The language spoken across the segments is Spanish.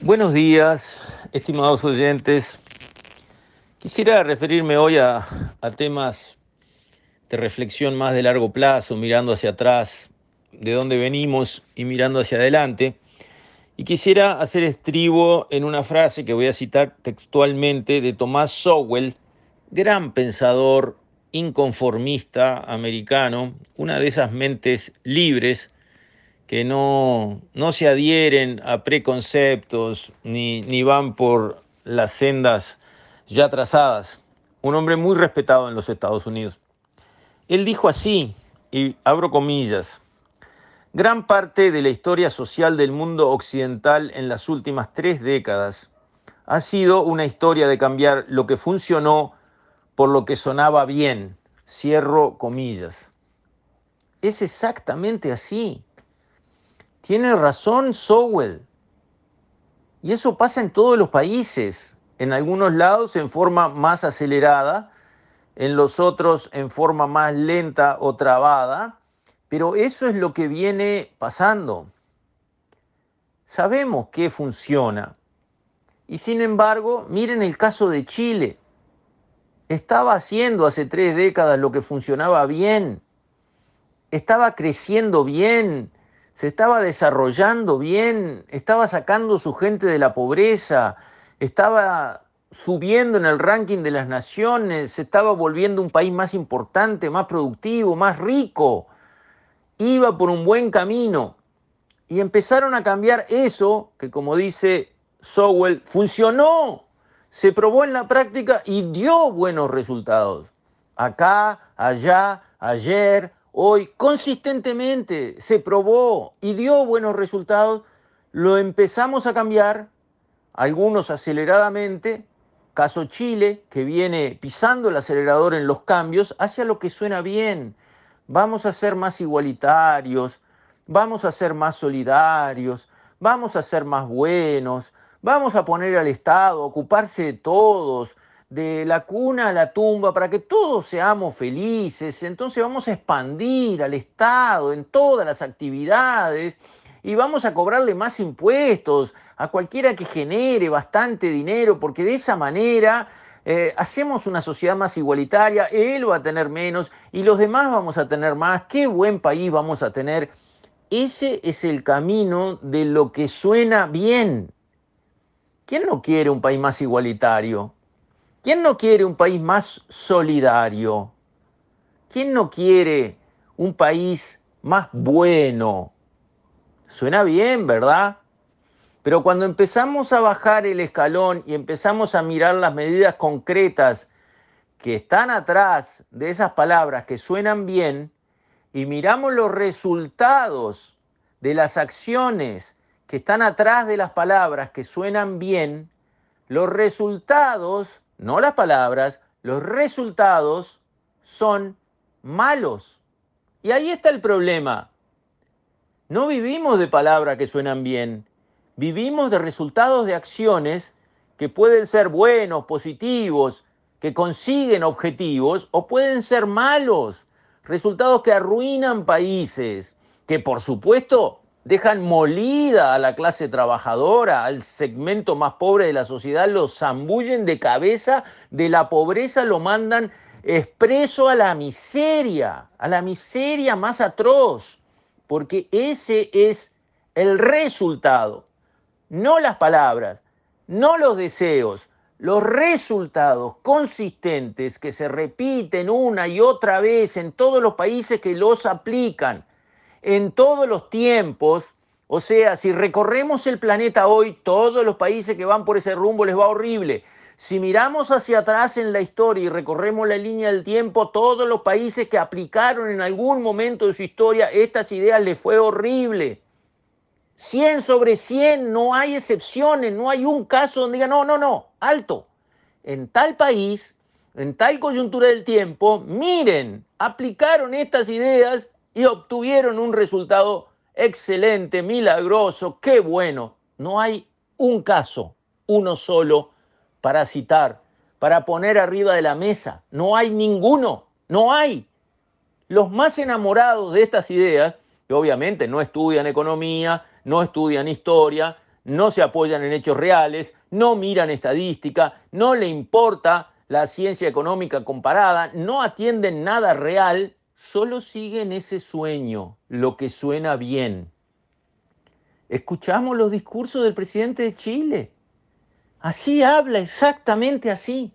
Buenos días, estimados oyentes. Quisiera referirme hoy a, temas de reflexión más de largo plazo, mirando hacia atrás, de dónde venimos y mirando hacia adelante. Y quisiera hacer estribo en una frase que voy a citar textualmente de Tomás Sowell, gran pensador inconformista americano, una de esas mentes libres que no, no se adhieren a preconceptos ni, ni van por las sendas ya trazadas. Un hombre muy respetado en los Estados Unidos. Él dijo así, y abro comillas, gran parte de la historia social del mundo occidental en las últimas tres décadas ha sido una historia de cambiar lo que funcionó por lo que sonaba bien. Cierro comillas. Es exactamente así. Tiene razón Sowell. Y eso pasa en todos los países, en algunos lados en forma más acelerada, en los otros en forma más lenta o trabada, pero eso es lo que viene pasando. Sabemos que funciona. Y sin embargo, miren el caso de Chile. Estaba haciendo hace tres décadas lo que funcionaba bien. Estaba creciendo bien, se estaba desarrollando bien, estaba sacando su gente de la pobreza, estaba subiendo en el ranking de las naciones, se estaba volviendo un país más importante, más productivo, más rico, iba por un buen camino. Y empezaron a cambiar eso, que como dice Sowell, funcionó, se probó en la práctica y dio buenos resultados. Acá, allá, ayer, hoy consistentemente se probó y dio buenos resultados, lo empezamos a cambiar, algunos aceleradamente, caso Chile, que viene pisando el acelerador en los cambios, hacia lo que suena bien. Vamos a ser más igualitarios, vamos a ser más solidarios, vamos a ser más buenos, vamos a poner al Estado a ocuparse de todos, de la cuna a la tumba para que todos seamos felices. Entonces vamos a expandir al Estado en todas las actividades y vamos a cobrarle más impuestos a cualquiera que genere bastante dinero, porque de esa manera eh, hacemos una sociedad más igualitaria, él va a tener menos y los demás vamos a tener más. Qué buen país vamos a tener. Ese es el camino de lo que suena bien. ¿Quién no quiere un país más igualitario? ¿Quién no quiere un país más solidario? ¿Quién no quiere un país más bueno? Suena bien, ¿verdad? Pero cuando empezamos a bajar el escalón y empezamos a mirar las medidas concretas que están atrás de esas palabras que suenan bien y miramos los resultados de las acciones que están atrás de las palabras que suenan bien, los resultados no las palabras, los resultados son malos. Y ahí está el problema. No vivimos de palabras que suenan bien, vivimos de resultados de acciones que pueden ser buenos, positivos, que consiguen objetivos o pueden ser malos, resultados que arruinan países, que por supuesto dejan molida a la clase trabajadora, al segmento más pobre de la sociedad, lo zambullen de cabeza, de la pobreza lo mandan expreso a la miseria, a la miseria más atroz, porque ese es el resultado, no las palabras, no los deseos, los resultados consistentes que se repiten una y otra vez en todos los países que los aplican en todos los tiempos. O sea, si recorremos el planeta hoy, todos los países que van por ese rumbo les va horrible. Si miramos hacia atrás en la historia y recorremos la línea del tiempo, todos los países que aplicaron en algún momento de su historia estas ideas les fue horrible. 100 sobre 100, no hay excepciones, no hay un caso donde diga, no, no, no, alto. En tal país, en tal coyuntura del tiempo, miren, aplicaron estas ideas y obtuvieron un resultado excelente, milagroso, qué bueno. No hay un caso, uno solo, para citar, para poner arriba de la mesa. No hay ninguno, no hay. Los más enamorados de estas ideas, que obviamente no estudian economía, no estudian historia, no se apoyan en hechos reales, no miran estadística, no le importa la ciencia económica comparada, no atienden nada real, solo siguen ese sueño, lo que suena bien. Escuchamos los discursos del presidente de Chile. Así habla, exactamente así.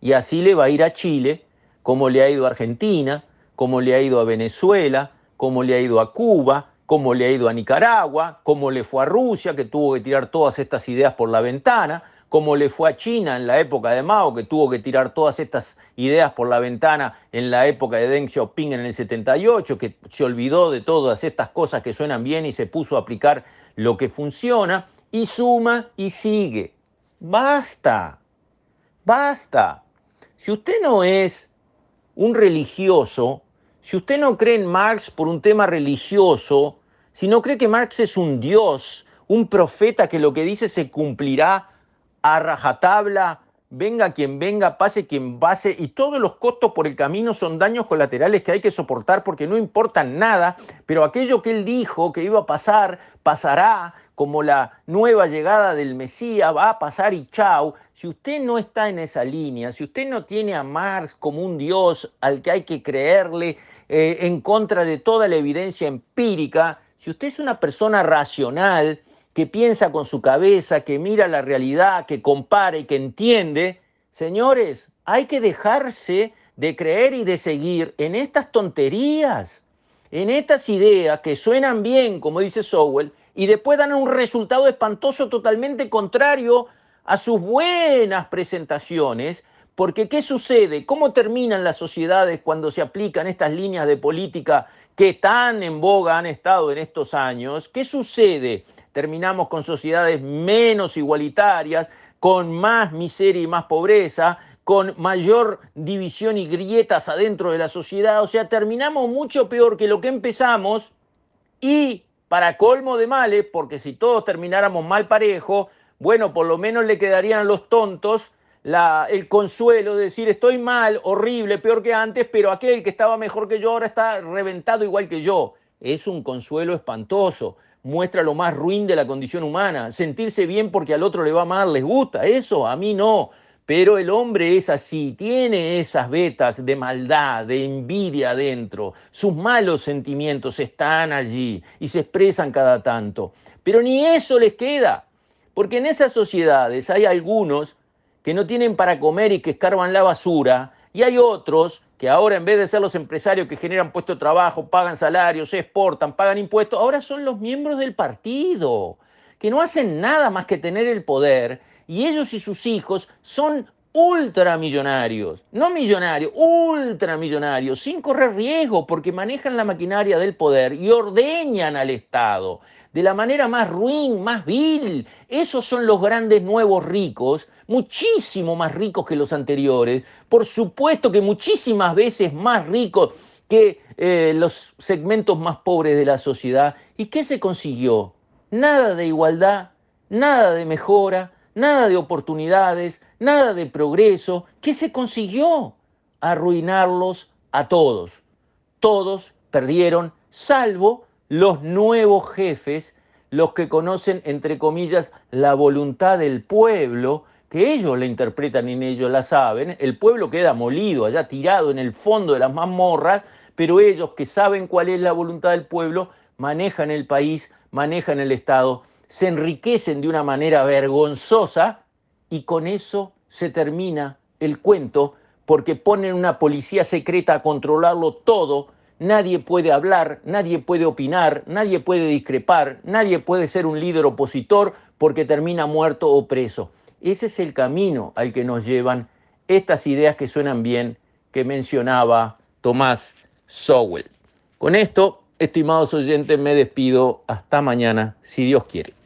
Y así le va a ir a Chile, como le ha ido a Argentina, como le ha ido a Venezuela, como le ha ido a Cuba, como le ha ido a Nicaragua, como le fue a Rusia, que tuvo que tirar todas estas ideas por la ventana, como le fue a China en la época de Mao, que tuvo que tirar todas estas ideas por la ventana en la época de Deng Xiaoping en el 78, que se olvidó de todas estas cosas que suenan bien y se puso a aplicar lo que funciona, y suma y sigue. Basta, basta. Si usted no es un religioso, si usted no cree en Marx por un tema religioso, si no cree que Marx es un dios, un profeta que lo que dice se cumplirá, a rajatabla, venga quien venga, pase quien pase, y todos los costos por el camino son daños colaterales que hay que soportar porque no importan nada, pero aquello que él dijo que iba a pasar, pasará, como la nueva llegada del Mesías, va a pasar y chau. Si usted no está en esa línea, si usted no tiene a Marx como un Dios al que hay que creerle eh, en contra de toda la evidencia empírica, si usted es una persona racional, que piensa con su cabeza, que mira la realidad, que compara y que entiende, señores, hay que dejarse de creer y de seguir en estas tonterías, en estas ideas que suenan bien, como dice Sowell, y después dan un resultado espantoso totalmente contrario a sus buenas presentaciones, porque ¿qué sucede? ¿Cómo terminan las sociedades cuando se aplican estas líneas de política que tan en boga han estado en estos años? ¿Qué sucede? Terminamos con sociedades menos igualitarias, con más miseria y más pobreza, con mayor división y grietas adentro de la sociedad. O sea, terminamos mucho peor que lo que empezamos y para colmo de males, porque si todos termináramos mal parejo, bueno, por lo menos le quedarían los tontos la, el consuelo de decir estoy mal, horrible, peor que antes, pero aquel que estaba mejor que yo ahora está reventado igual que yo. Es un consuelo espantoso muestra lo más ruin de la condición humana. Sentirse bien porque al otro le va mal, les gusta. Eso a mí no. Pero el hombre es así, tiene esas vetas de maldad, de envidia adentro. Sus malos sentimientos están allí y se expresan cada tanto. Pero ni eso les queda, porque en esas sociedades hay algunos que no tienen para comer y que escarban la basura, y hay otros que ahora en vez de ser los empresarios que generan puestos de trabajo, pagan salarios, exportan, pagan impuestos, ahora son los miembros del partido, que no hacen nada más que tener el poder y ellos y sus hijos son ultramillonarios, no millonarios, ultramillonarios, sin correr riesgo porque manejan la maquinaria del poder y ordeñan al Estado de la manera más ruin, más vil. Esos son los grandes nuevos ricos, muchísimo más ricos que los anteriores, por supuesto que muchísimas veces más ricos que eh, los segmentos más pobres de la sociedad. ¿Y qué se consiguió? Nada de igualdad, nada de mejora, nada de oportunidades, nada de progreso. ¿Qué se consiguió? Arruinarlos a todos. Todos perdieron, salvo los nuevos jefes, los que conocen, entre comillas, la voluntad del pueblo, que ellos la interpretan y ellos la saben, el pueblo queda molido, allá tirado en el fondo de las mazmorras, pero ellos que saben cuál es la voluntad del pueblo, manejan el país, manejan el Estado, se enriquecen de una manera vergonzosa y con eso se termina el cuento porque ponen una policía secreta a controlarlo todo nadie puede hablar, nadie puede opinar, nadie puede discrepar, nadie puede ser un líder opositor porque termina muerto o preso. Ese es el camino al que nos llevan estas ideas que suenan bien que mencionaba Tomás Sowell. Con esto, estimados oyentes, me despido. Hasta mañana, si Dios quiere.